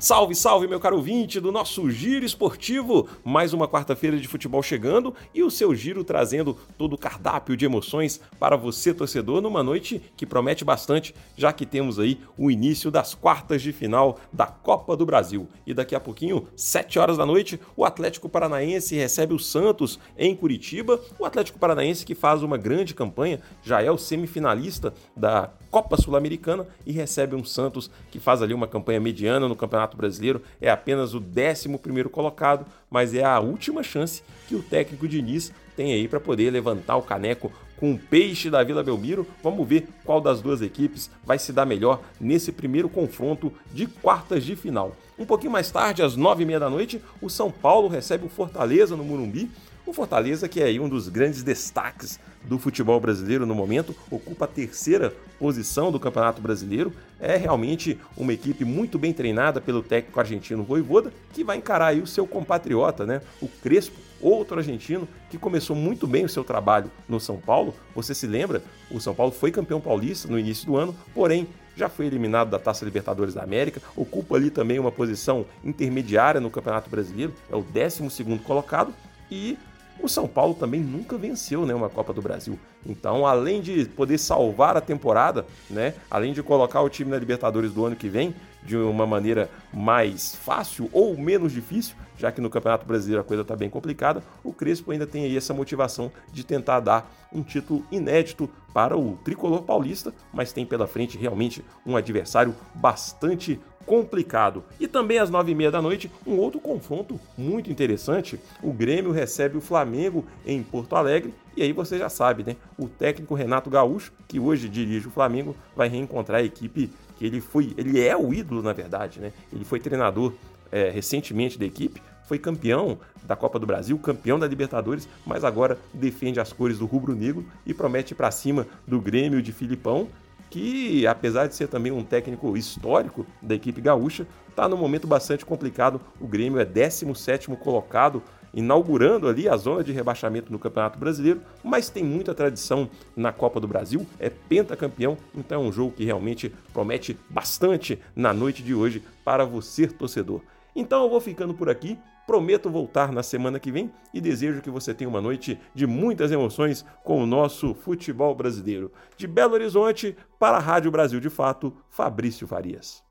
Salve, salve, meu caro ouvinte do nosso Giro Esportivo! Mais uma quarta-feira de futebol chegando e o seu giro trazendo todo o cardápio de emoções para você, torcedor, numa noite que promete bastante, já que temos aí o início das quartas de final da Copa do Brasil. E daqui a pouquinho, 7 horas da noite, o Atlético Paranaense recebe o Santos em Curitiba. O Atlético Paranaense que faz uma grande campanha, já é o semifinalista da Copa Sul-Americana e recebe um Santos que faz ali uma campanha mediana no Campeonato Brasileiro, é apenas o 11 colocado, mas é a última chance que o técnico Diniz tem aí para poder levantar o caneco com o peixe da Vila Belmiro. Vamos ver qual das duas equipes vai se dar melhor nesse primeiro confronto de quartas de final. Um pouquinho mais tarde, às nove e meia da noite, o São Paulo recebe o Fortaleza no Murumbi o Fortaleza, que é um dos grandes destaques do futebol brasileiro no momento, ocupa a terceira posição do Campeonato Brasileiro. É realmente uma equipe muito bem treinada pelo técnico argentino Voivoda, que vai encarar aí o seu compatriota, né? O Crespo, outro argentino que começou muito bem o seu trabalho no São Paulo. Você se lembra? O São Paulo foi campeão paulista no início do ano, porém já foi eliminado da Taça Libertadores da América, ocupa ali também uma posição intermediária no Campeonato Brasileiro, é o 12 segundo colocado e o São Paulo também nunca venceu né, uma Copa do Brasil. Então, além de poder salvar a temporada, né, além de colocar o time na Libertadores do ano que vem de uma maneira mais fácil ou menos difícil, já que no Campeonato Brasileiro a coisa está bem complicada, o Crespo ainda tem aí essa motivação de tentar dar um título inédito para o tricolor paulista, mas tem pela frente realmente um adversário bastante complicado. E também às nove e meia da noite, um outro confronto muito interessante. O Grêmio recebe o Flamengo em Porto Alegre. E aí você já sabe, né? O técnico Renato Gaúcho, que hoje dirige o Flamengo, vai reencontrar a equipe que ele foi. Ele é o ídolo, na verdade, né? Ele foi treinador é, recentemente da equipe, foi campeão da Copa do Brasil, campeão da Libertadores, mas agora defende as cores do rubro-negro e promete para cima do Grêmio de Filipão que, apesar de ser também um técnico histórico da equipe gaúcha, está num momento bastante complicado. O Grêmio é 17 colocado, inaugurando ali a zona de rebaixamento no Campeonato Brasileiro, mas tem muita tradição na Copa do Brasil, é pentacampeão, então é um jogo que realmente promete bastante na noite de hoje para você, torcedor. Então eu vou ficando por aqui. Prometo voltar na semana que vem e desejo que você tenha uma noite de muitas emoções com o nosso futebol brasileiro. De Belo Horizonte para a Rádio Brasil de Fato, Fabrício Farias.